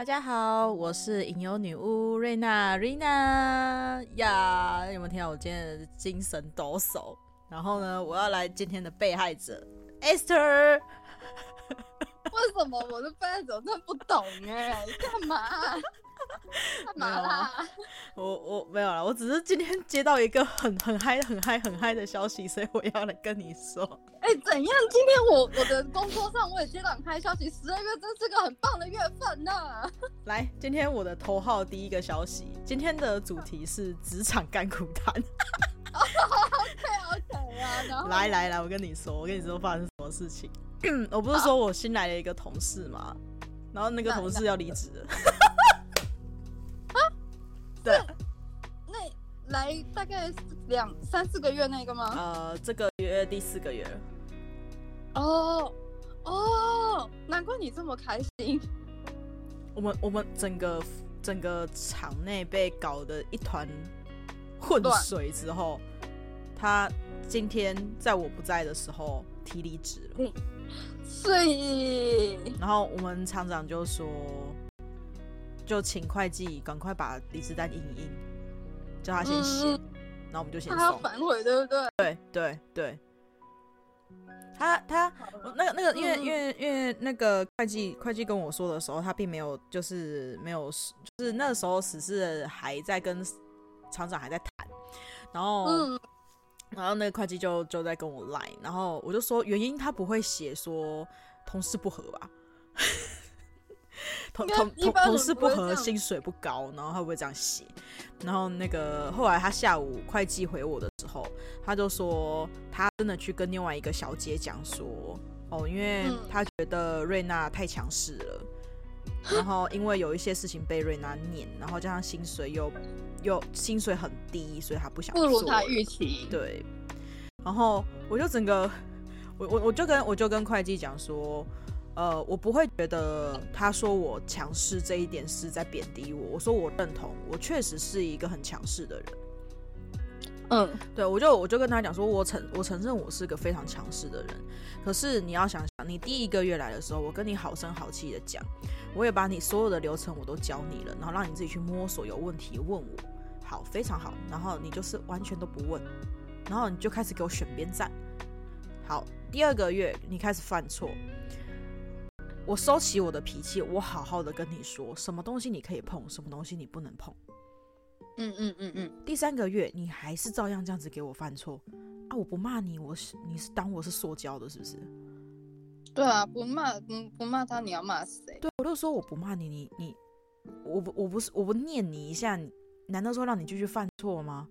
大家好，我是影游女巫瑞娜，瑞娜呀，有没有听到我今天的精神抖擞？然后呢，我要来今天的被害者，Esther。为什么我的被害者真不懂哎？干嘛？干嘛啦？我我没有了，我只是今天接到一个很很嗨、很嗨、很嗨的消息，所以我要来跟你说。哎、欸，怎样？今天我我的工作上我也接到很嗨消息，十二月真是个很棒的月份呢、啊。来，今天我的头号第一个消息，今天的主题是职场干苦谈。OK OK 啊，然后来来来，我跟你说，我跟你说发生什么事情。我不是说我新来了一个同事嘛，然后那个同事要离职了。对，那来大概两三四个月那个吗？呃，这个月第四个月了。哦哦，难怪你这么开心。我们我们整个整个场内被搞得一团混水之后，他今天在我不在的时候提离职了。嗯，所以，然后我们厂长就说。就请会计赶快把离职单印一印，叫他先写，嗯，然后我们就先送。他要反悔，对不对？对对对。他他那个那个，因为、嗯、因为因为那个会计会计跟我说的时候，他并没有就是没有就是那个时候只是还在跟厂长还在谈，然后、嗯、然后那个会计就就在跟我赖，然后我就说原因他不会写说同事不合吧。同同同同事不合，薪水不高，然后他会不会这样写？然后那个后来他下午会计回我的时候，他就说他真的去跟另外一个小姐讲说，哦，因为他觉得瑞娜太强势了，然后 因为有一些事情被瑞娜念，然后加上薪水又又薪水很低，所以他不想做，不如他预期。对，然后我就整个 我我我就跟我就跟会计讲说。呃，我不会觉得他说我强势这一点是在贬低我。我说我认同，我确实是一个很强势的人。嗯，对，我就我就跟他讲说，我承我承认我是个非常强势的人。可是你要想想，你第一个月来的时候，我跟你好声好气的讲，我也把你所有的流程我都教你了，然后让你自己去摸索，有问题问我。好，非常好。然后你就是完全都不问，然后你就开始给我选边站。好，第二个月你开始犯错。我收起我的脾气，我好好的跟你说，什么东西你可以碰，什么东西你不能碰。嗯嗯嗯嗯。第三个月，你还是照样这样子给我犯错啊！我不骂你，我是你是当我是塑胶的，是不是？对啊，不骂不不骂他，你要骂谁？对，我就说我不骂你，你你我不我不是我不念你一下，难道说让你继续犯错吗？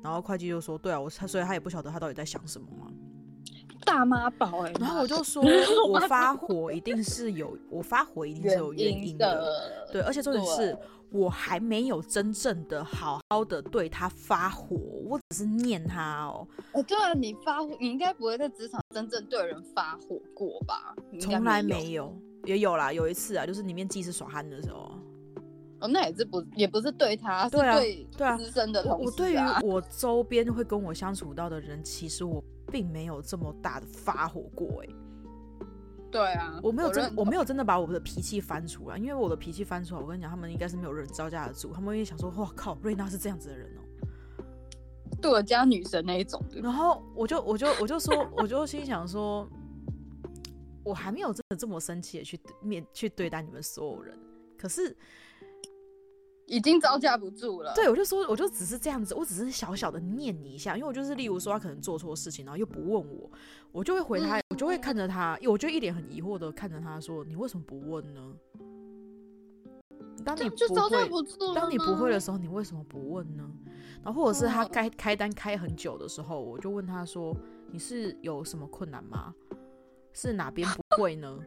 然后会计就说，对啊，我他所以他也不晓得他到底在想什么吗？大妈宝哎，然后我就说，我发火一定是有，我发火一定是有原因的，对，而且重点是我还没有真正的好好的对他发火，我只是念他哦。哦，对啊，你发火，你应该不会在职场真正对人发火过吧？从来没有，也有啦，有一次啊，就是里面技师耍憨的时候。哦，那也是不，也不是对他，对啊，对啊，资深的同事啊。我对于我周边会跟我相处到的人，其实我。并没有这么大的发火过哎，对啊，我没有真我，我没有真的把我的脾气翻出来，因为我的脾气翻出来，我跟你讲，他们应该是没有人招架得住，他们会想说，哇靠，瑞娜是这样子的人哦，对我家女神那一种。然后我就我就我就说，我就心想说，我还没有真的这么生气的去面去对待你们所有人，可是。已经招架不住了。对，我就说，我就只是这样子，我只是小小的念你一下，因为我就是，例如说他可能做错事情，然后又不问我，我就会回他，嗯、我就会看着他，我就一脸很疑惑的看着他说：“你为什么不问呢？”当你不会，不当你不会的时候，你为什么不问呢？然后或者是他该开单开很久的时候，我就问他说：“你是有什么困难吗？是哪边不会呢？”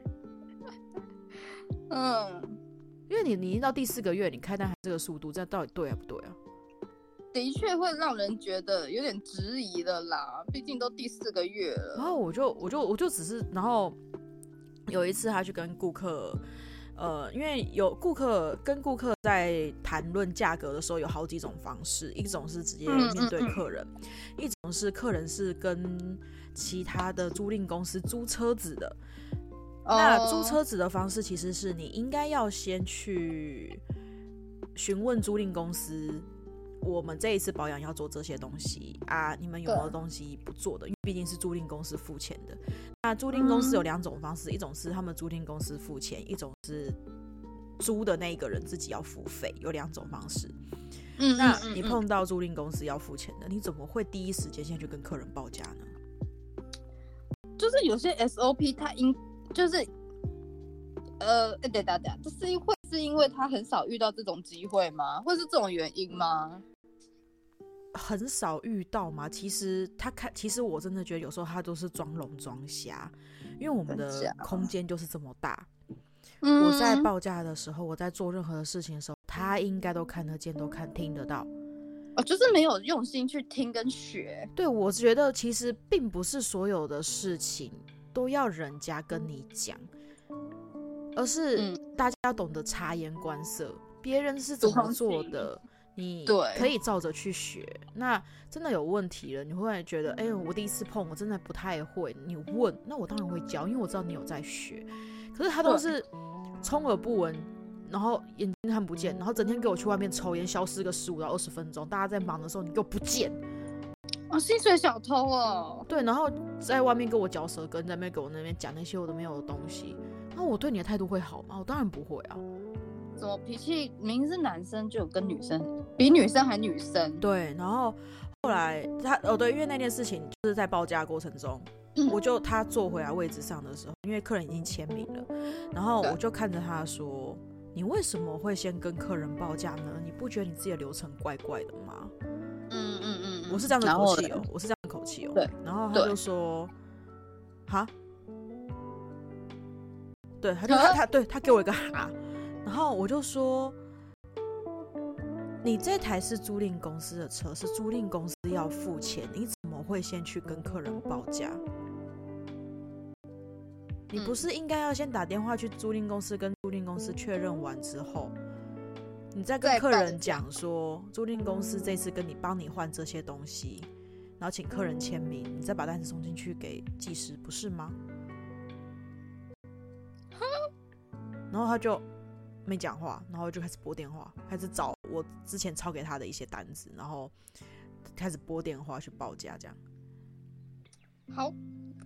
嗯。因为你你已经到第四个月，你开单还这个速度，这到底对啊不对啊？的确会让人觉得有点质疑的啦，毕竟都第四个月了。然后我就我就我就只是，然后有一次他去跟顾客，呃，因为有顾客跟顾客在谈论价格的时候，有好几种方式，一种是直接面对客人，嗯嗯嗯，一种是客人是跟其他的租赁公司租车子的。那租车子的方式其实是你应该要先去询问租赁公司，我们这一次保养要做这些东西啊，你们有没有东西不做的？因为毕竟是租赁公司付钱的。那租赁公司有两种方式，一种是他们租赁公司付钱，一种是租的那一个人自己要付费，有两种方式。嗯，那你碰到租赁公司要付钱的，你怎么会第一时间先去跟客人报价呢？就是有些 SOP 它应就是，呃，对对对，这是因会是因为他很少遇到这种机会吗？会是这种原因吗？很少遇到吗？其实他看，其实我真的觉得有时候他都是装聋装瞎，因为我们的空间就是这么大。嗯、我在报价的时候，我在做任何的事情的时候，他应该都看得见，都看听得到。哦，就是没有用心去听跟学。对，我觉得其实并不是所有的事情。都要人家跟你讲，而是大家要懂得察言观色，别人是怎么做的，你可以照着去学。那真的有问题了，你会觉得，哎、欸，我第一次碰，我真的不太会。你问，那我当然会教，因为我知道你有在学。可是他都是充耳不闻，然后眼睛看不见，然后整天给我去外面抽烟，消失个十五到二十分钟。大家在忙的时候，你给我不见。哦，薪水小偷哦，对，然后在外面跟我嚼舌根，在那边给我那边讲那些我都没有的东西，那我对你的态度会好吗？我当然不会啊。怎么脾气明明是男生就有跟女生比女生还女生？对，然后后来他哦对，因为那件事情就是在报价过程中，嗯、我就他坐回来位置上的时候，因为客人已经签名了，然后我就看着他说：“你为什么会先跟客人报价呢？你不觉得你自己的流程怪怪的吗？”我是这样的口气哦，我是这样的口气哦。对，然后他就说：“哈，对，他就他他对他给我一个哈，然后我就说：你这台是租赁公司的车，是租赁公司要付钱，你怎么会先去跟客人报价？你不是应该要先打电话去租赁公司，跟租赁公司确认完之后？”你在跟客人讲说，租赁公司这次跟你帮你换这些东西，然后请客人签名，你再把单子送进去给技师，不是吗？然后他就没讲话，然后就开始拨电话，开始找我之前抄给他的一些单子，然后开始拨电话去报价，这样。好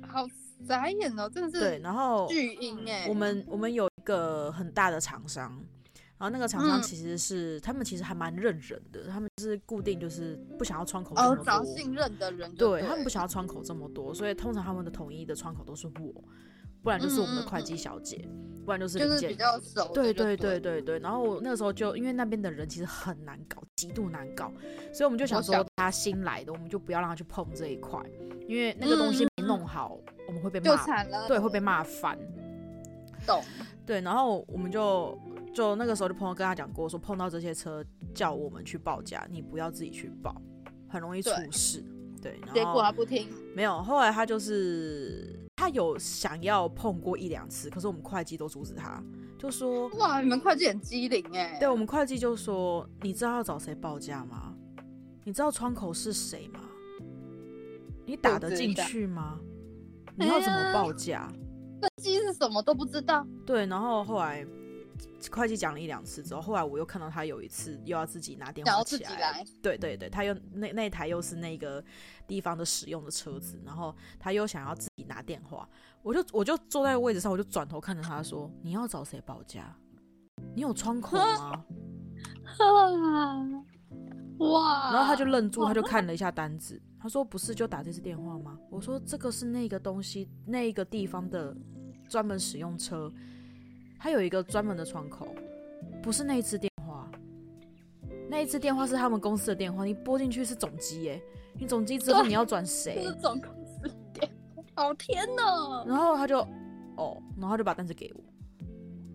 好傻眼哦，真的是对，然后巨婴哎，我们我们有一个很大的厂商。然后那个厂商其实是、嗯、他们其实还蛮认人的，他们是固定就是不想要窗口这么多，哦、找信任的人对，对他们不想要窗口这么多，所以通常他们的统一的窗口都是我，不然就是我们的会计小姐，不然就是就是比较熟。对对对对对，然后那个时候就因为那边的人其实很难搞，极度难搞，所以我们就想说他新来的，我们就不要让他去碰这一块，因为那个东西没弄好，嗯、我们会被骂，就惨了，对，会被骂翻。懂。对，然后我们就。就那个时候，就朋友跟他讲过，说碰到这些车叫我们去报价，你不要自己去报，很容易出事。对，然后，结果他不听，没有。后来他就是他有想要碰过一两次，可是我们会计都阻止他，就说：哇，你们会计很机灵哎。对，我们会计就说：你知道要找谁报价吗？你知道窗口是谁吗？你打得进去吗？你要怎么报价？会计是什么都不知道。对，然后后来。会计讲了一两次之后，后来我又看到他有一次又要自己拿电话起来，来对对对，他又那那台又是那个地方的使用的车子，然后他又想要自己拿电话，我就我就坐在位置上，我就转头看着他说：“你要找谁报价？你有窗口吗？” 哇！然后他就愣住，他就看了一下单子，他说：“不是就打这次电话吗？”我说：“这个是那个东西，那个地方的专门使用车。”他有一个专门的窗口，不是那一次电话，那一次电话是他们公司的电话，你拨进去是总机耶，你总机之后你要转谁？是总公司电话。哦天哪！然后他就，哦，然后他就把单子给我，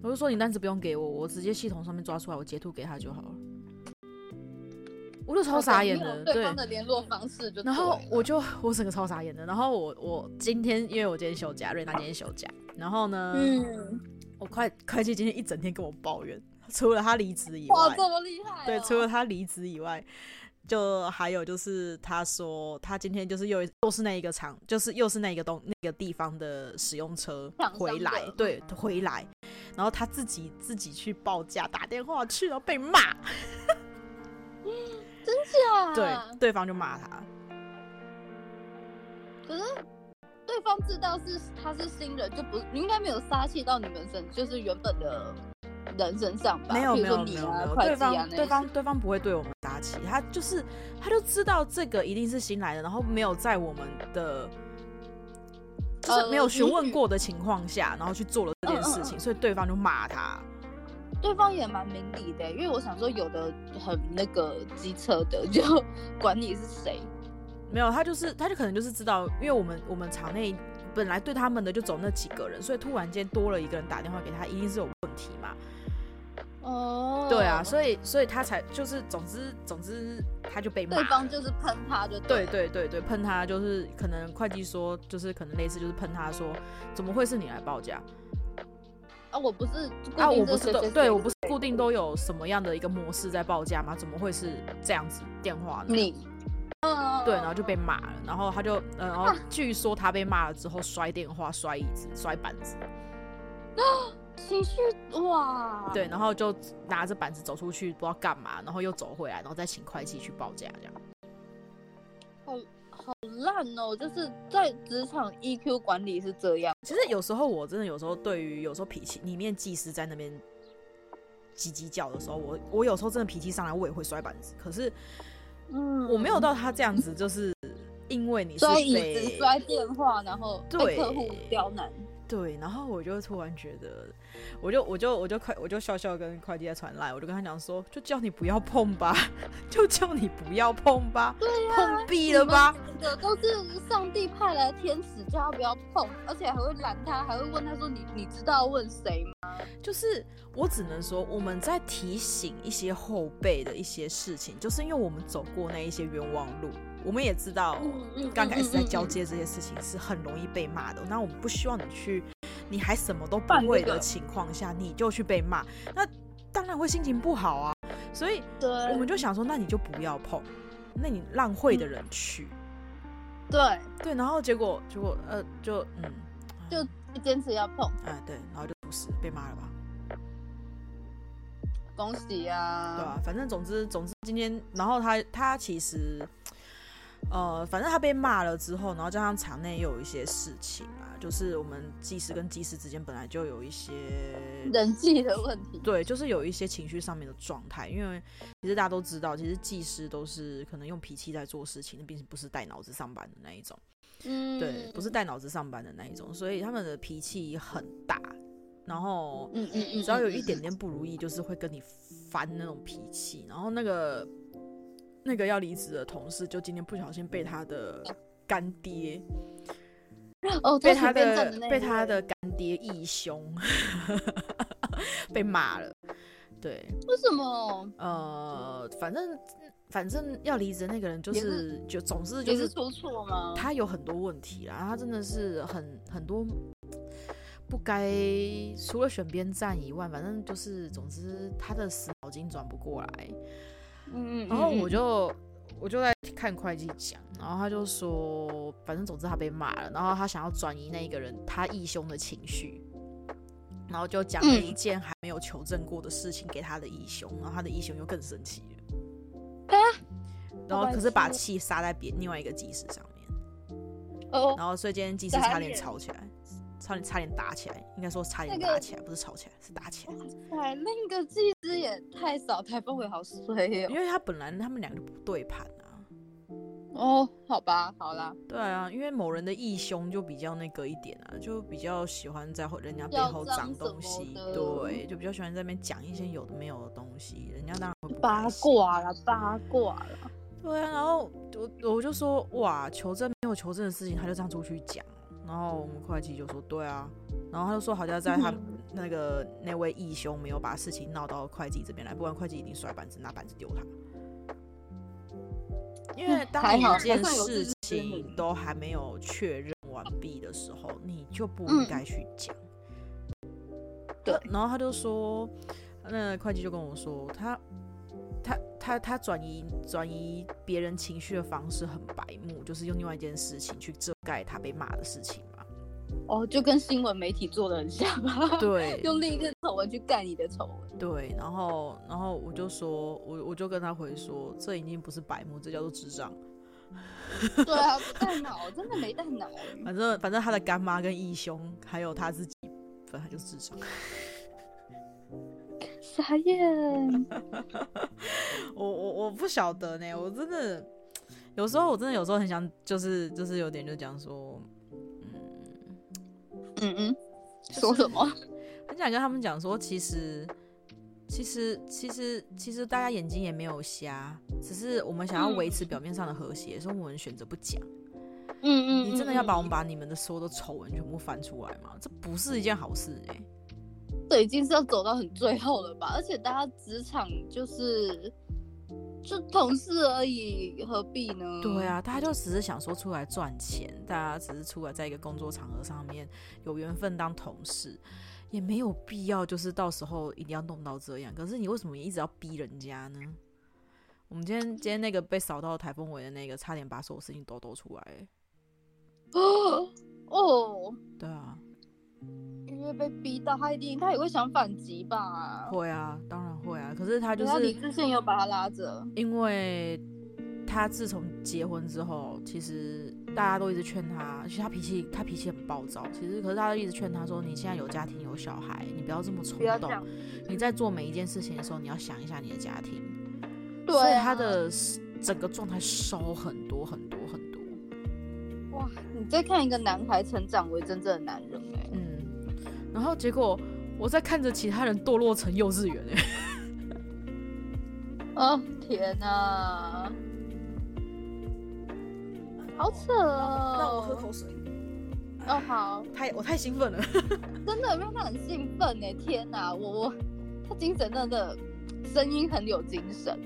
我就说你单子不用给我，我直接系统上面抓出来，我截图给他就好了。我就超傻眼的，对方的联络方式就。然后我就 我整个超傻眼的，然后我我今天因为我今天休假，瑞娜今天休假，然后呢，嗯。我会会计今天一整天跟我抱怨，除了他离职以外，哇，这么厉害哦！对，除了他离职以外，就还有就是他说他今天就是又又是那一个厂，就是又是那一个东那个地方的使用车回来，对，回来，然后他自己自己去报价，打电话去了被骂，真假？对，对方就骂他。可是对方知道是他是新人，就不应该没有杀气到你们身，就是原本的人身上吧？没有没有没有，对方对方对方不会对我们杀气，他就是他就知道这个一定是新来的，然后没有在我们的就是没有询问过的情况下，然后去做了这件事情，所以对方就骂他。对方也蛮明理的，因为我想说有的很那个机车的，就管你是谁。没有，他就是，他就可能就是知道，因为我们我们场内本来对他们的就走那几个人，所以突然间多了一个人打电话给他，一定是有问题嘛。哦，oh. 对啊，所以所以他才就是，总之总之他就被骂。对方就是喷他就对，对对对对，喷他就是可能会计说就是可能类似就是喷他说，怎么会是你来报价？啊，我不是啊，我不是都对我不是固定都有什么样的一个模式在报价吗？怎么会是这样子电话呢？你。对，然后就被骂了，然后他就，呃、然后据说他被骂了之后摔电话、摔椅子、摔板子，情绪哇，对，然后就拿着板子走出去，不知道干嘛，然后又走回来，然后再请会计去报价，这样，好好烂哦，就是在职场 EQ 管理是这样。其实有时候我真的有时候对于有时候脾气里面技师在那边叽叽叫的时候，我我有时候真的脾气上来，我也会摔板子，可是。嗯，我没有到他这样子，就是因为你是摔椅子、摔电话，然后被客户刁难。对，然后我就突然觉得，我就我就我就快我就笑笑跟快递在传来，我就跟他讲说，就叫你不要碰吧，就叫你不要碰吧，对呀、啊，碰壁了吧？这都是上帝派来的天使，叫他不要碰，而且还会拦他，还会问他说，你你知道问谁吗？就是我只能说，我们在提醒一些后辈的一些事情，就是因为我们走过那一些冤枉路。我们也知道，刚开始在交接这些事情是很容易被骂的。那我们不希望你去，你还什么都不会的情况下，你就去被骂，那当然会心情不好啊。所以，我们就想说，那你就不要碰，那你让会的人去。对对，然后结果结果呃，就嗯，就坚持要碰。哎，对，然后就不是被骂了吧？恭喜啊！对啊，反正总之总之今天，然后他他其实。呃，反正他被骂了之后，然后加上场内又有一些事情啊，就是我们技师跟技师之间本来就有一些 人际的问题，对，就是有一些情绪上面的状态。因为其实大家都知道，其实技师都是可能用脾气在做事情，并不是带脑子上班的那一种。嗯，对，不是带脑子上班的那一种，所以他们的脾气很大，然后嗯嗯嗯，只要有一点点不如意，就是会跟你翻那种脾气，然后那个。那个要离职的同事，就今天不小心被他的干爹，哦，被他的被他的干爹义兄 被骂了。对，为什么？呃，反正反正要离职的那个人就是就总是就是出错吗？他有很多问题啦，他真的是很很多不该除了选边站以外，反正就是总之他的死脑筋转不过来。嗯，然后我就我就在看会计讲，然后他就说，反正总之他被骂了，然后他想要转移那一个人他义兄的情绪，然后就讲了一件还没有求证过的事情给他的义兄，然后他的义兄又更生气了，啊？然后可是把气撒在别另外一个技师上面，哦，然后所以今天技师差点吵起来。差点差点打起来，应该说差点打起来，那个、不是吵起来，是打起来。哇，那个技师也太少，台风尾好衰哦。因为他本来他们两个不对盘啊。哦，好吧，好啦。对啊，因为某人的义兄就比较那个一点啊，就比较喜欢在人家背后长东西，对，就比较喜欢在那边讲一些有的没有的东西，人家当然会八卦了，八卦了。对啊，然后我我就说哇，求证没有求证的事情，他就这样出去讲。然后我们会计就说对啊，然后他就说好像在他那个那位义兄没有把事情闹到会计这边来，不然会计一定摔板子拿板子丢他。因为当一件事情都还没有确认完毕的时候，你就不应该去讲。对，然后他就说，那会计就跟我说，他他他他转移转移别人情绪的方式很白目，就是用另外一件事情去遮盖他被骂的事情嘛。哦，就跟新闻媒体做的很像吧？对，用另一个丑闻去盖你的丑闻。对，然后然后我就说，我我就跟他回说，这已经不是白目，这叫做智障。对啊，不带脑，真的没带脑。反正反正他的干妈跟义兄还有他自己，本来就是智障。傻眼。我我我不晓得呢，我真的有时候我真的有时候很想，就是就是有点就讲说，嗯嗯嗯，说什么？很想跟他们讲说，其实。其实，其实，其实大家眼睛也没有瞎，只是我们想要维持表面上的和谐，所以我们选择不讲。嗯嗯，你真的要把我们把你们的所有的丑闻全部翻出来吗？这不是一件好事哎、欸。这已经是要走到很最后了吧？而且大家职场就是就同事而已，何必呢？对啊，大家就只是想说出来赚钱，大家只是出来在一个工作场合上面有缘分当同事。也没有必要，就是到时候一定要弄到这样。可是你为什么一直要逼人家呢？我们今天今天那个被扫到台风尾的那个，差点把所有事情都抖出来。哦哦，对啊，因为被逼到，他一定他也会想反击吧？会啊，当然会啊。可是他就是李志信又把他拉着，因为他自从结婚之后，其实。大家都一直劝他，其实他脾气他脾气很暴躁。其实可是大家一直劝他说：“你现在有家庭有小孩，你不要这么冲动。你在做每一件事情的时候，你要想一下你的家庭。”对啊，所以他的整个状态收很多很多很多。哇！你在看一个男孩成长为真正的男人哎。嗯。然后结果我在看着其他人堕落成幼稚园哎。哦天哪！好扯哦！那我喝口水。哦，好。太我太兴奋了，真的让他很兴奋哎！天哪，我我他精神真的声音很有精神。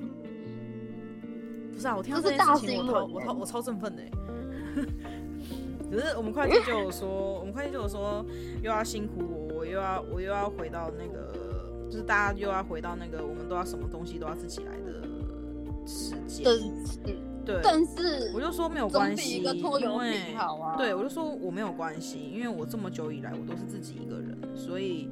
不是啊，我听到这件事情，我超我超我超振奋的。只是我们会计就有说，我们会计就有说，又要辛苦我，我又要我又要回到那个，就是大家又要回到那个，我们都要什么东西都要自己来的时间。对，但是我就说没有关系，一个拖油瓶好啊。对，我就说我没有关系，因为我这么久以来我都是自己一个人，所以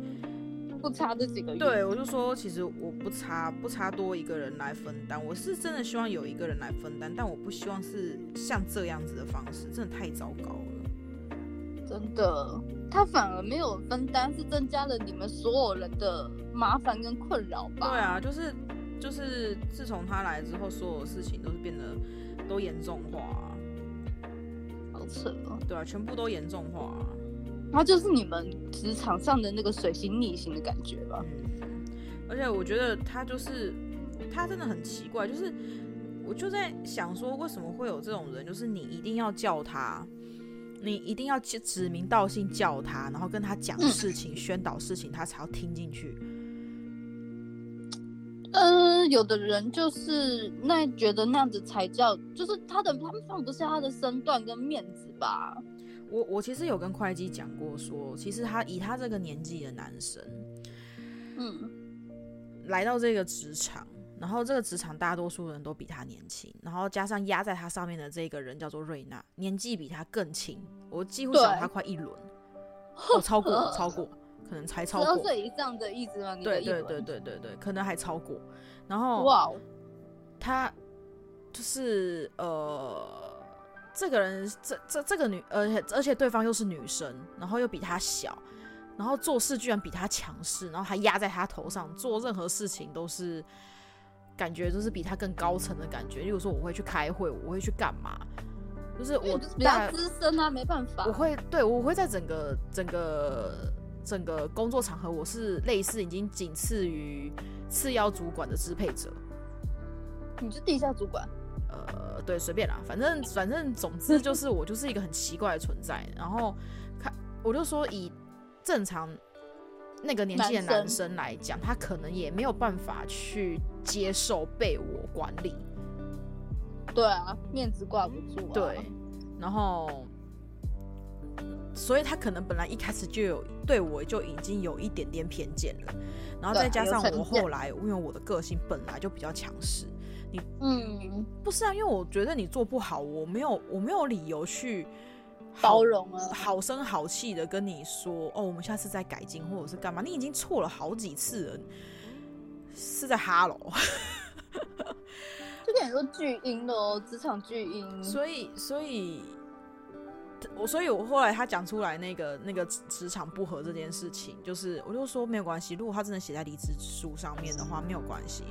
不差这几个月。对，我就说其实我不差，不差多一个人来分担。我是真的希望有一个人来分担，但我不希望是像这样子的方式，真的太糟糕了。真的，他反而没有分担，是增加了你们所有人的麻烦跟困扰吧？对啊，就是就是自从他来之后，所有事情都是变得。都严重化，啊，好扯哦！对啊，全部都严重化，啊，他就是你们职场上的那个水星逆行的感觉吧？嗯，而且我觉得他就是他真的很奇怪，就是我就在想说，为什么会有这种人？就是你一定要叫他，你一定要指名道姓叫他，然后跟他讲事情，嗯、宣导事情，他才要听进去。嗯、呃，有的人就是那觉得那样子才叫，就是他的他们放不下他的身段跟面子吧。我我其实有跟会计讲过说，说其实他以他这个年纪的男生，嗯，来到这个职场，然后这个职场大多数人都比他年轻，然后加上压在他上面的这个人叫做瑞娜，年纪比他更轻，我几乎小他快一轮，我、哦、超过超过。可能才超过十二岁以上的意思吗？对对对对对对，可能还超过。然后哇，他就是呃，这个人这这这个女，而且而且对方又是女生，然后又比他小，然后做事居然比他强势，然后还压在他头上，做任何事情都是感觉就是比他更高层的感觉。例如说，我会去开会，我会去干嘛？就是我比较资深啊，没办法。我会对我会在整个整个。整个工作场合，我是类似已经仅次于次要主管的支配者。你是地下主管？呃，对，随便啦，反正反正总之就是 我就是一个很奇怪的存在。然后看，我就说以正常那个年纪的男生来讲，他可能也没有办法去接受被我管理。对啊，面子挂不住啊。对，然后。所以他可能本来一开始就有对我就已经有一点点偏见了，然后再加上我后来因为我的个性本来就比较强势，你嗯，不是啊，因为我觉得你做不好，我没有我没有理由去包容啊，好声好气的跟你说哦，我们下次再改进或者是干嘛？你已经错了好几次了，是在哈喽。就跟你说巨婴的哦，职场巨婴。所以，所以，我，所以我后来他讲出来那个那个职场不合这件事情，就是我就说没有关系，如果他真的写在离职书上面的话，没有关系，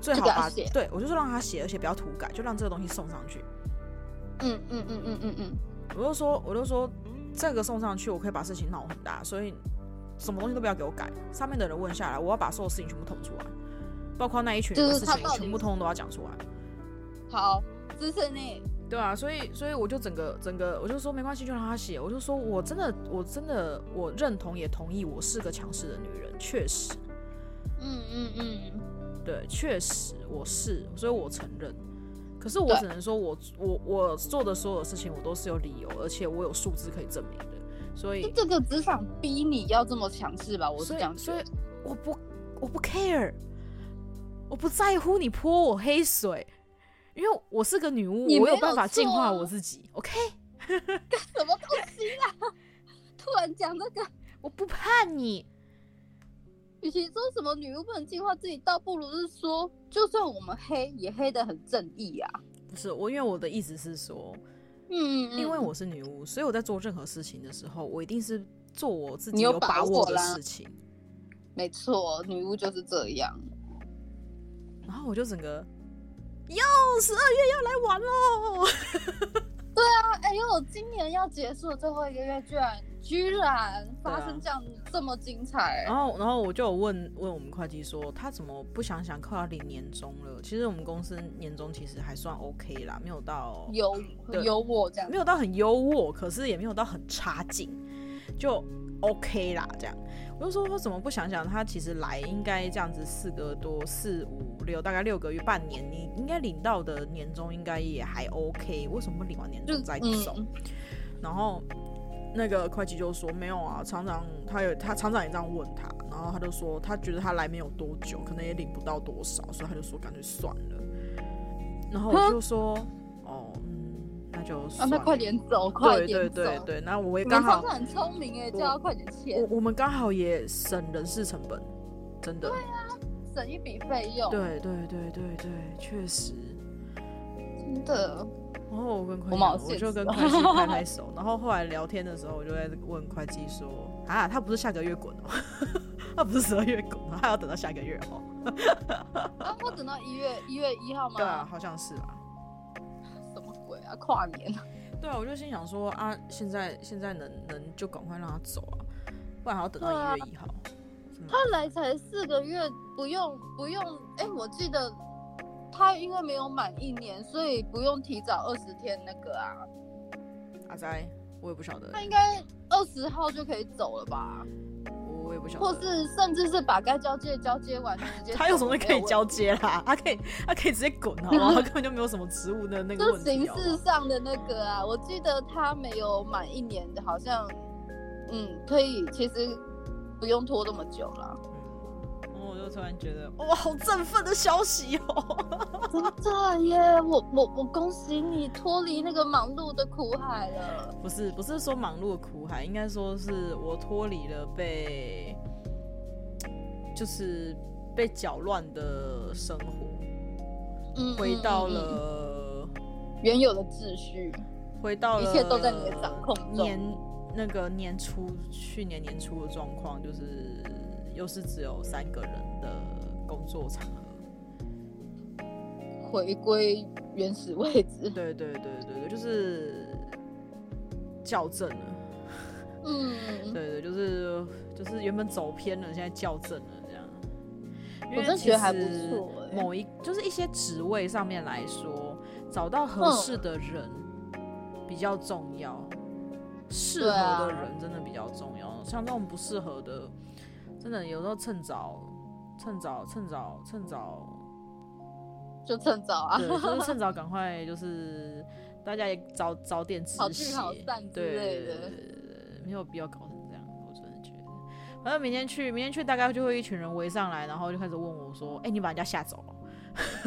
最好把对我就说让他写，而且不要涂改，就让这个东西送上去。嗯嗯嗯嗯嗯嗯，我就说我就说这个送上去，我可以把事情闹很大，所以什么东西都不要给我改。上面的人问下来，我要把所有事情全部捅出来，包括那一群人的事情全部通通都要讲出来。好，支持你。对啊，所以所以我就整个整个我就说没关系，就让他写。我就说我真的我真的我认同也同意，我是个强势的女人，确实。嗯嗯嗯，对，确实我是，所以我承认。可是我只能说我我我做的所有事情，我都是有理由，而且我有数字可以证明的。所以这个职场逼你要这么强势吧？我是这样。所以我不我不 care，我不在乎你泼我黑水。因为我是个女巫，有我有办法净化我自己。OK，干什么东西啊？突然讲这个，我不怕你。与其说什么女巫不能净化自己，倒不如是说，就算我们黑，也黑的很正义啊。不是我，因为我的意思是说，嗯，因为我是女巫，所以我在做任何事情的时候，我一定是做我自己有把握的事情。没错，女巫就是这样。然后我就整个。哟，十二月要来玩喽！对啊，哎呦，今年要结束的最后一个月，居然居然发生这样这么精彩。然后，然后我就有问问我们会计说，他怎么不想想快要领年终了？其实我们公司年终其实还算 OK 啦，没有到优优渥这样，没有到很优渥，可是也没有到很差劲，就 OK 啦这样。我就说，我怎么不想想，他其实来应该这样子四个多四五六，大概六个月半年，你应该领到的年终应该也还 OK，为什么不领完年终再走？嗯、然后那个会计就说没有啊，厂长他有他厂长也这样问他，然后他就说他觉得他来没有多久，可能也领不到多少，所以他就说干脆算了。然后我就说。那就啊，那快点走，快点走。对对对对，那我也刚好。很聪明哎，叫他快点签。我我们刚好也省人事成本，真的。对啊，省一笔费用。对对对对对，确实。真的。然后我跟会计，我就跟会计拍拍 手。然后后来聊天的时候，我就在问会计说：“啊，他不是下个月滚哦，他不是十二月滚，他要等到下个月哦。”啊，我等到一月一月一号吗？对啊，好像是吧。啊，跨年，对啊，我就心想说啊，现在现在能能就赶快让他走啊，不然还要等到一月一号。啊、他来才四个月，不用不用，哎、欸，我记得他因为没有满一年，所以不用提早二十天那个啊。阿仔，我也不晓得。他应该二十号就可以走了吧？我也不晓得，或是甚至是把该交接交接完直接。他有什么可以交接啦？他可以，他可以直接滚好吗？他根本就没有什么职务的那个问题。形式上的那个啊，我记得他没有满一年的，好像，嗯，可以，其实不用拖这么久了。我就突然觉得，哇，好振奋的消息哦！真的耶，我我我恭喜你脱离那个忙碌的苦海了。不是不是说忙碌的苦海，应该说是我脱离了被，就是被搅乱的生活，嗯，回到了原有的秩序，回到了一切都在你的掌控中。年那个年初，去年年初的状况就是。又是只有三个人的工作场合，回归原始位置。对对对对对，就是校正了。嗯，对对，就是就是原本走偏了，现在校正了这样。我真觉得还不错。某一就是一些职位上面来说，找到合适的人比较重要，适合的人真的比较重要。像这种不适合的。真的有时候趁早，趁早，趁早，趁早，就趁早啊！对，就是趁早，赶快，就是大家也早早点止血，好聚好散之类的。对对对对，没有必要搞成这样，我真的觉得。反正明天去，明天去，大概就会一群人围上来，然后就开始问我说：“哎、欸，你把人家吓走了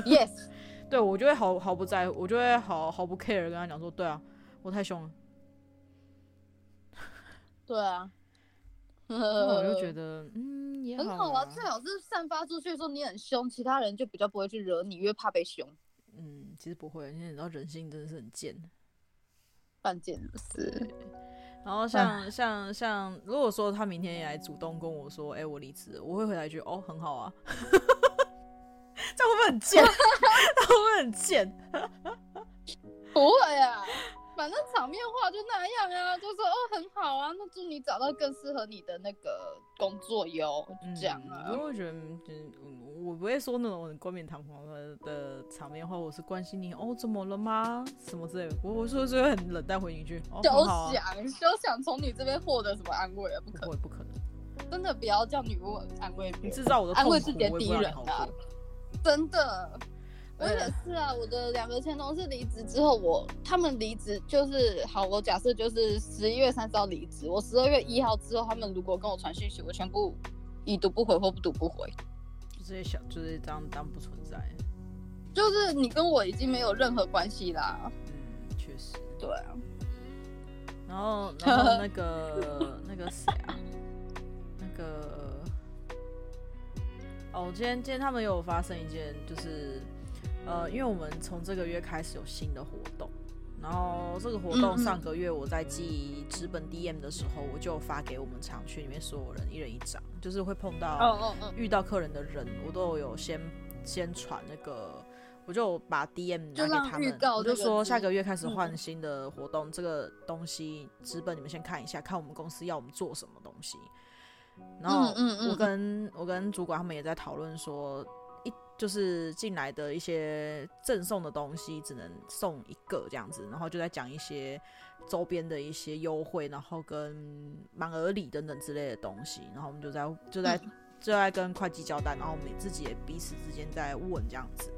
？”“Yes。”对我就会毫毫不在乎，我就会毫毫不 care 跟他讲说，对啊，我太凶了。对啊，我就觉得嗯也很好啊，最好是散发出去说你很凶，其他人就比较不会去惹你，因为怕被凶。嗯，其实不会，因为你知道人性真的是很贱，犯贱是。然后像像像，如果说他明天也来主动跟我说，哎、欸，我离职，我会回来一句，哦，很好啊。这样会不会很贱？会不会很贱？不会啊。反正场面话就那样啊，就说哦很好啊，那祝你找到更适合你的那个工作哟，这样啊。因为我觉得，嗯，我不会说那种很冠冕堂皇的的场面话，我是关心你哦，怎么了吗？什么之类的。我我说是会很冷淡回你一句，哦，休想休想从你这边获得什么安慰啊，不可能，不可能，真的不要叫女巫安慰你知道我的安慰自己的敌人啊，真的。我也是啊，我的两个前同事离职之后，我他们离职就是好，我假设就是十一月三十号离职，我十二月一号之后，他们如果跟我传讯息，我全部已读不回或不读不回，就这些小就是当当不存在，就是你跟我已经没有任何关系啦。嗯，确实，对啊。然后然后那个那个谁啊，那个哦，今天今天他们有发生一件就是。呃，因为我们从这个月开始有新的活动，然后这个活动上个月我在寄纸本 DM 的时候，我就发给我们厂区里面所有人一人一张，就是会碰到遇到客人的人，我都有先先传那个，我就把 DM 拿给他们，我就说下个月开始换新的活动，这个东西资本你们先看一下，看我们公司要我们做什么东西。然后我跟我跟主管他们也在讨论说。就是进来的一些赠送的东西，只能送一个这样子，然后就在讲一些周边的一些优惠，然后跟满额礼等等之类的东西，然后我们就在就在就在跟会计交代，然后我们自己也彼此之间在问这样子，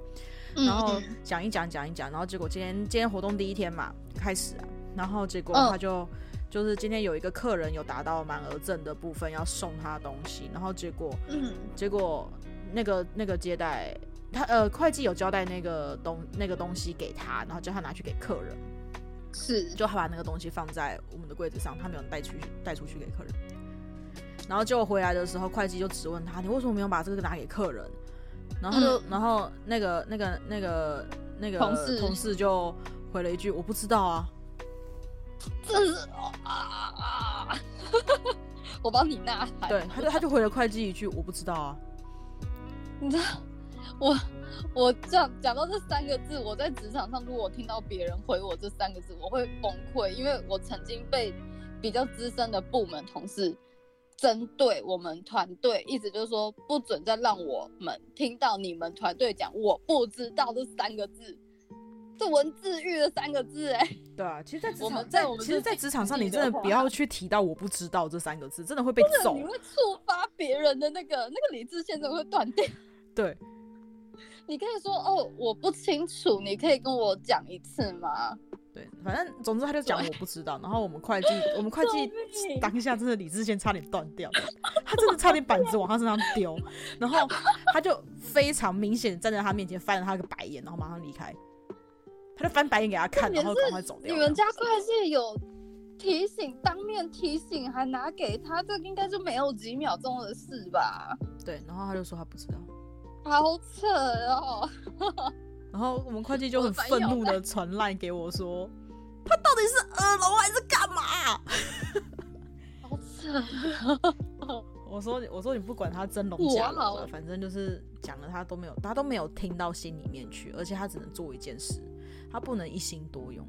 然后讲一讲讲一讲，然后结果今天今天活动第一天嘛开始啊，然后结果他就就是今天有一个客人有达到满额赠的部分要送他的东西，然后结果结果。那个那个接待他呃会计有交代那个东那个东西给他，然后叫他拿去给客人，是就他把那个东西放在我们的柜子上，他没有带出去带出去给客人。然后结果回来的时候，会计就质问他：“你为什么没有把这个拿给客人？”然后就、嗯、然后那个那个那个那个同事同事就回了一句：“我不知道啊。”这是啊啊！我帮你呐喊。对，他就他就回了会计一句：“我不知道啊。”你知道，我我讲讲到这三个字，我在职场上，如果听到别人回我这三个字，我会崩溃，因为我曾经被比较资深的部门同事针对我们团队，意思就是说不准再让我们听到你们团队讲我不知道这三个字，这文字狱的三个字，哎，对啊，其实，在职场在我们其实，在职场上，你真的不要去提到我不知道这三个字，真的会被揍，你会触发别人的那个那个理智线，真的会断掉。对，你可以说哦，我不清楚，你可以跟我讲一次吗？对，反正总之他就讲我不知道，然后我们会计，我们会计当下真的理智线差点断掉，他真的差点板子往他身上丢，然后他就非常明显站在他面前翻了他一个白眼，然后马上离开，他就翻白眼给他看，然后赶快走掉。你们家会计有提醒，当面提醒还拿给他，这应该就没有几秒钟的事吧？对，然后他就说他不知道。好扯哦！然后我们会计就很愤怒的传赖给我说，他到底是耳聋还是干嘛？好扯！我说我说你不管他真聋假聋了，反正就是讲了他都没有，他都没有听到心里面去，而且他只能做一件事，他不能一心多用。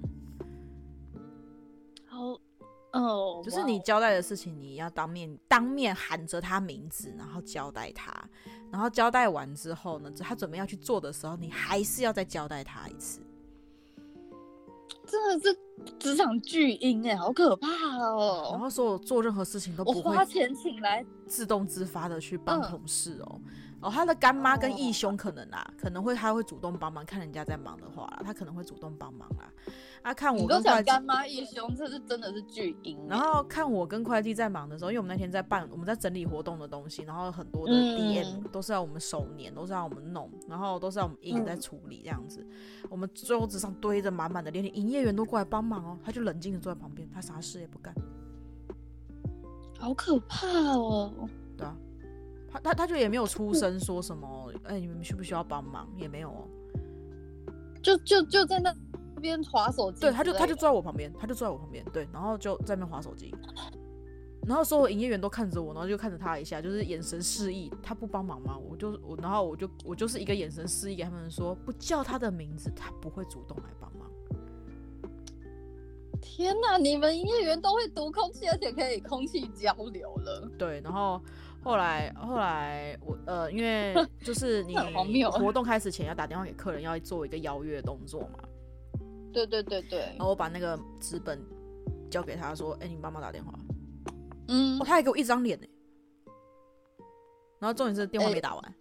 好。哦，oh, 就是你交代的事情，你要当面当面喊着他名字，然后交代他，然后交代完之后呢，他准备要去做的时候，你还是要再交代他一次。真的是职场巨婴哎，好可怕哦！然后说我做任何事情都不会花钱请来自动自发的去帮同事哦。哦，他的干妈跟义兄可能啊，可能会他会主动帮忙，看人家在忙的话啦，他可能会主动帮忙啦。啊，看我跟会计干妈义兄，这是真的是巨婴。然后看我跟会计在忙的时候，因为我们那天在办，我们在整理活动的东西，然后很多的 DM 都是要我们手粘，都是要我们弄，然后都是要我们一直在处理这样子。嗯、我们桌子上堆着满满的，连营业员都过来帮忙哦，他就冷静的坐在旁边，他啥事也不干。好可怕哦！他他他就也没有出声说什么，哎、欸，你们需不需要帮忙？也没有哦，就就就在那边划手机。对，他就他就坐在我旁边，他就坐在我旁边，对，然后就在那边滑手机。然后所有营业员都看着我，然后就看着他一下，就是眼神示意，他不帮忙吗？我就我，然后我就我就是一个眼神示意给他们说，不叫他的名字，他不会主动来帮忙。天哪，你们营业员都会读空气，而且可以空气交流了。对，然后。后来，后来我呃，因为 就是你活动开始前要打电话给客人，要做一个邀约动作嘛。对对对对。然后我把那个纸本交给他说：“哎，你帮忙打电话。”嗯。哦，他还给我一张脸呢。然后重点是电话没打完，欸、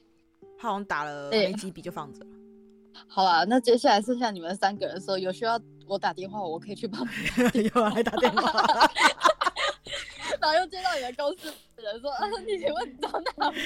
他好像打了没几笔就放着了。好啊，那接下来剩下你们三个人的时候，有需要我打电话，我可以去帮 忙。有来打电话。然后又接到你的公司人说：“啊，你请问你到哪？”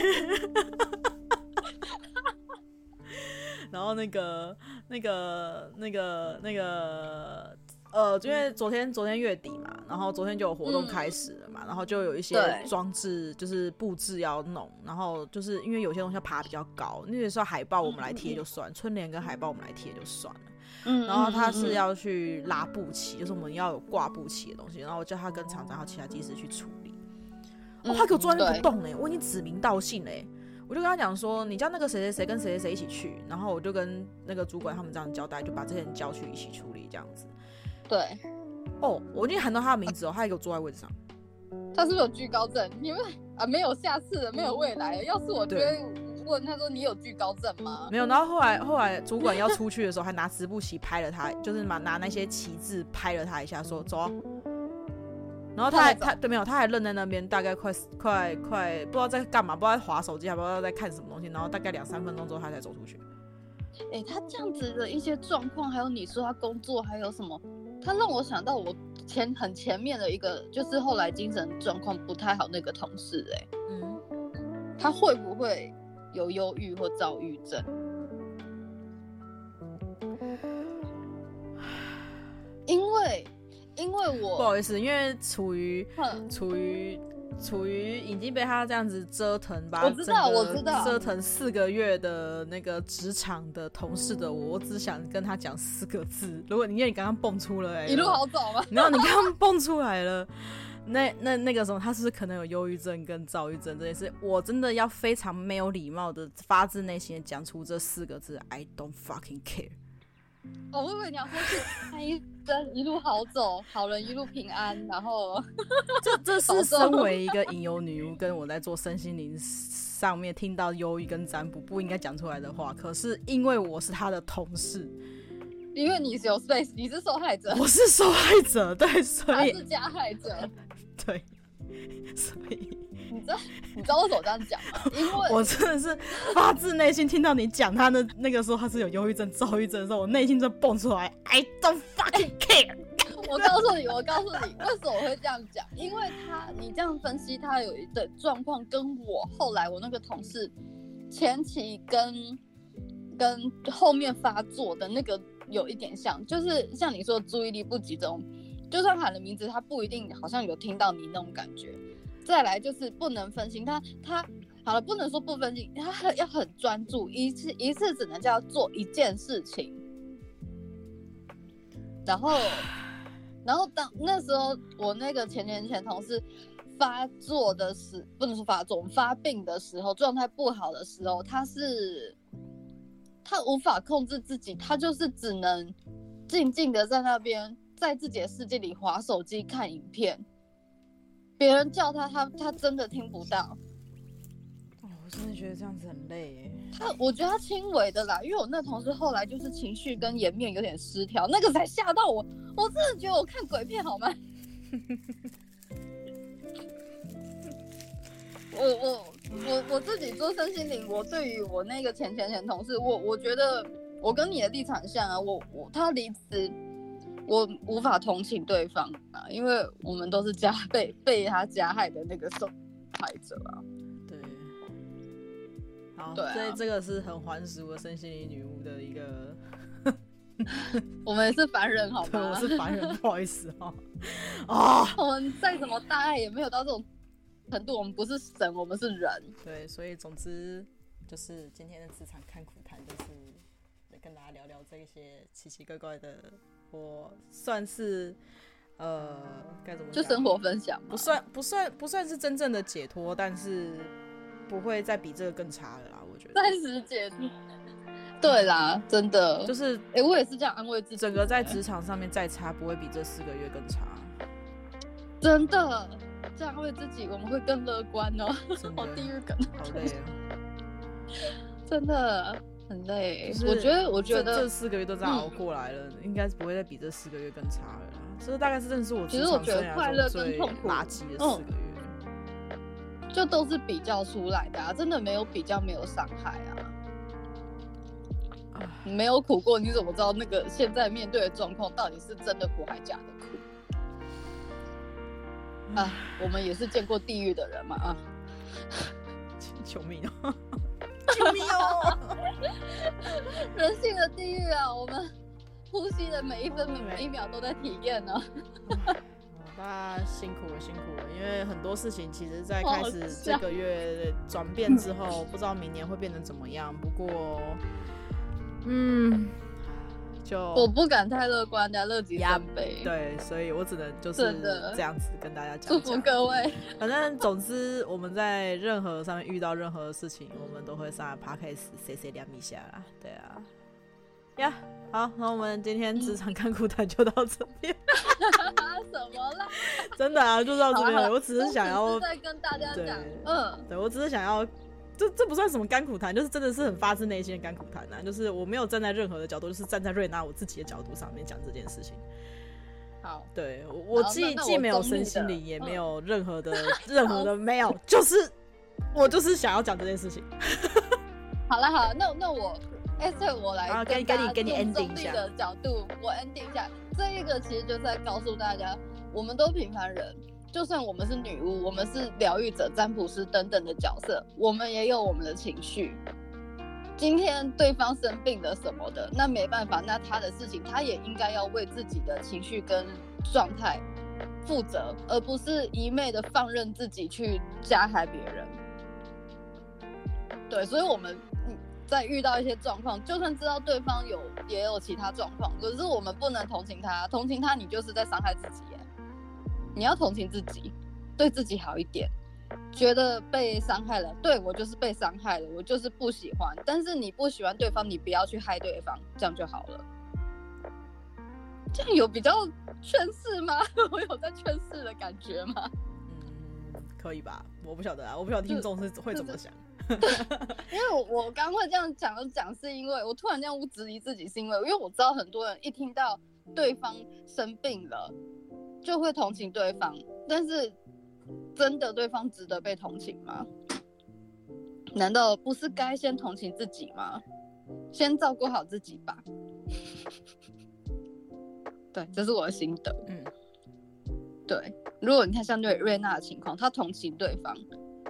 然后那个、那个、那个、那个，呃，因为昨天、昨天月底嘛，然后昨天就有活动开始了嘛，嗯、然后就有一些装置，就是布置要弄，然后就是因为有些东西要爬比较高，那个时候海报我们来贴就算，嗯、春联跟海报我们来贴就算了。嗯，然后他是要去拉布旗，就是我们要有挂布旗的东西，然后我叫他跟厂长和其他技师去处理。哦，他给我坐在那不动呢，我已经指名道姓嘞，我就跟他讲说，你叫那个谁谁谁跟谁谁谁一起去，然后我就跟那个主管他们这样交代，就把这些人叫去一起处理这样子。对，哦，我已经喊到他的名字哦，他还给我坐在位置上。他是不是有惧高症？因为啊，没有下次了，没有未来了。要是我觉得。问他说：“你有惧高症吗？”没有。然后后来后来主管要出去的时候，还拿直布旗拍了他，就是拿拿那些旗帜拍了他一下，说：“走啊。”然后他还他对没有，他还愣在那边，大概快快快不知道在干嘛，不知道在划手机，还不知道在看什么东西。然后大概两三分钟之后，他才走出去。哎、欸，他这样子的一些状况，还有你说他工作还有什么，他让我想到我前很前面的一个，就是后来精神状况不太好那个同事、欸。哎，嗯，他会不会？有忧郁或躁郁症，因为因为我不好意思，因为处于处于处于已经被他这样子折腾吧，我知道我知道折腾四个月的那个职场的同事的我，我只想跟他讲四个字：如果你因为你刚刚蹦出了、欸，一路好走吗？然后你刚刚蹦出来了。那那那个时候，他是是可能有忧郁症跟躁郁症这件事？我真的要非常没有礼貌的发自内心的讲出这四个字：I don't fucking care。哦，我以为你要说去看医生，一路好走，好人一路平安。然后，这这是身为一个吟游女巫，跟我在做身心灵上面听到忧郁跟占卜不应该讲出来的话。可是因为我是他的同事。因为你是有 space，你是受害者，我是受害者，对，所以他是加害者，对，所以你知道你知道为什么这样讲吗？因为我真的是发自内心听到你讲他的那个时候他是有忧郁症、躁郁症的时候，我内心就蹦出来，I don't fucking care。我告诉你，我告诉你，为什么我会这样讲？因为他你这样分析他有一个状况，跟我后来我那个同事前期跟跟后面发作的那个。有一点像，就是像你说注意力不集中，就算喊了名字，他不一定好像有听到你那种感觉。再来就是不能分心，他他好了，不能说不分心，他很要很专注，一次一次只能叫做一件事情。然后，然后当那时候我那个前年前同事发作的时，不能说发作，发病的时候，状态不好的时候，他是。他无法控制自己，他就是只能静静的在那边，在自己的世界里划手机看影片。别人叫他，他他真的听不到。哦，我真的觉得这样子很累耶。他，我觉得他轻微的啦，因为我那同事后来就是情绪跟颜面有点失调，那个才吓到我。我真的觉得我看鬼片好吗？我我我我自己做身心灵，我对于我那个前前前同事，我我觉得我跟你的立场像啊，我我他离职，我无法同情对方啊，因为我们都是加被被他加害的那个受害者啊。对，好，对啊，所以这个是很还俗的身心灵女巫的一个。我们也是凡人，好 吗？我是凡人，不好意思哈。啊，我们再怎么大爱，也没有到这种程度。我们不是神，我们是人。对，所以总之就是今天的职场看苦谈，就是跟大家聊聊这些奇奇怪怪的。我算是呃，该怎么讲？就生活分享，不算不算不算是真正的解脱，但是不会再比这个更差了啦。我觉得暂时解脱。对啦，真的就是，哎、欸，我也是这样安慰自己。整个在职场上面再差，不会比这四个月更差。真的，这样安慰自己，我们会更乐观哦。好地狱梗，好累啊！真的很累。就是、我觉得，我觉得这，四个月都这样熬过来了，嗯、应该是不会再比这四个月更差了。这大概是认识我我觉得快乐跟痛苦垃圾的四个月。嗯、就都是比较出来的啊，真的没有比较，没有伤害啊。你没有苦过，你怎么知道那个现在面对的状况到底是真的苦还是假的苦？啊，我们也是见过地狱的人嘛啊！救命哦！救命哦！人性的地狱啊！我们呼吸的每一分每一秒都在体验呢。大家辛苦了，辛苦了！因为很多事情其实，在开始这个月转变之后，不知道明年会变成怎么样。不过。嗯，就我不敢太乐观的，乐极生悲。对，所以我只能就是这样子跟大家讲。祝福各位。反正总之，我们在任何上面遇到任何事情，我们都会上来 Podcast C C 两米下啦。对啊，呀、yeah，好，那我们今天职场看苦谈就到这边。什么啦？真的啊，就到这边了。我只是想要再跟大家讲，嗯，对我只是想要。这这不算什么甘苦谈，就是真的是很发自内心的甘苦谈呐。就是我没有站在任何的角度，就是站在瑞娜我自己的角度上面讲这件事情。好，对我既既没有身心灵，也没有任何的 任何的没有，就是我就是想要讲这件事情。好了好了，那那我哎，所以我来跟跟你跟你 ending 一下的角度，我 ending 一下。这一个其实就是在告诉大家，我们都平凡人。就算我们是女巫，我们是疗愈者、占卜师等等的角色，我们也有我们的情绪。今天对方生病了什么的，那没办法，那他的事情，他也应该要为自己的情绪跟状态负责，而不是一昧的放任自己去加害别人。对，所以我们在遇到一些状况，就算知道对方有也有其他状况，可是我们不能同情他，同情他，你就是在伤害自己。你要同情自己，对自己好一点。觉得被伤害了，对，我就是被伤害了，我就是不喜欢。但是你不喜欢对方，你不要去害对方，这样就好了。这样有比较劝世吗？我有在劝世的感觉吗？嗯，可以吧？我不晓得啊，我不晓得听众是会怎么想。因为我我刚会这样讲讲，是因为我突然这样质疑自己，是因为因为我知道很多人一听到对方生病了。就会同情对方，但是真的对方值得被同情吗？难道不是该先同情自己吗？先照顾好自己吧。对，这是我的心得。嗯，对。如果你看像对瑞娜的情况，她同情对方，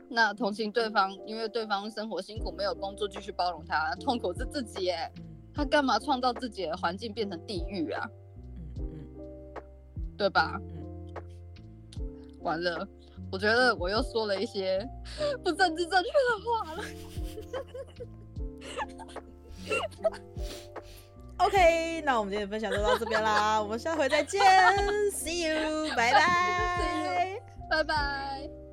那同情对方，因为对方生活辛苦，没有工作，继续包容他，痛苦是自己耶。他干嘛创造自己的环境变成地狱啊？对吧？嗯，完了，我觉得我又说了一些不政治正确的话了。OK，那我们今天的分享就到这边啦，我们下回再见，See you，拜拜，拜拜。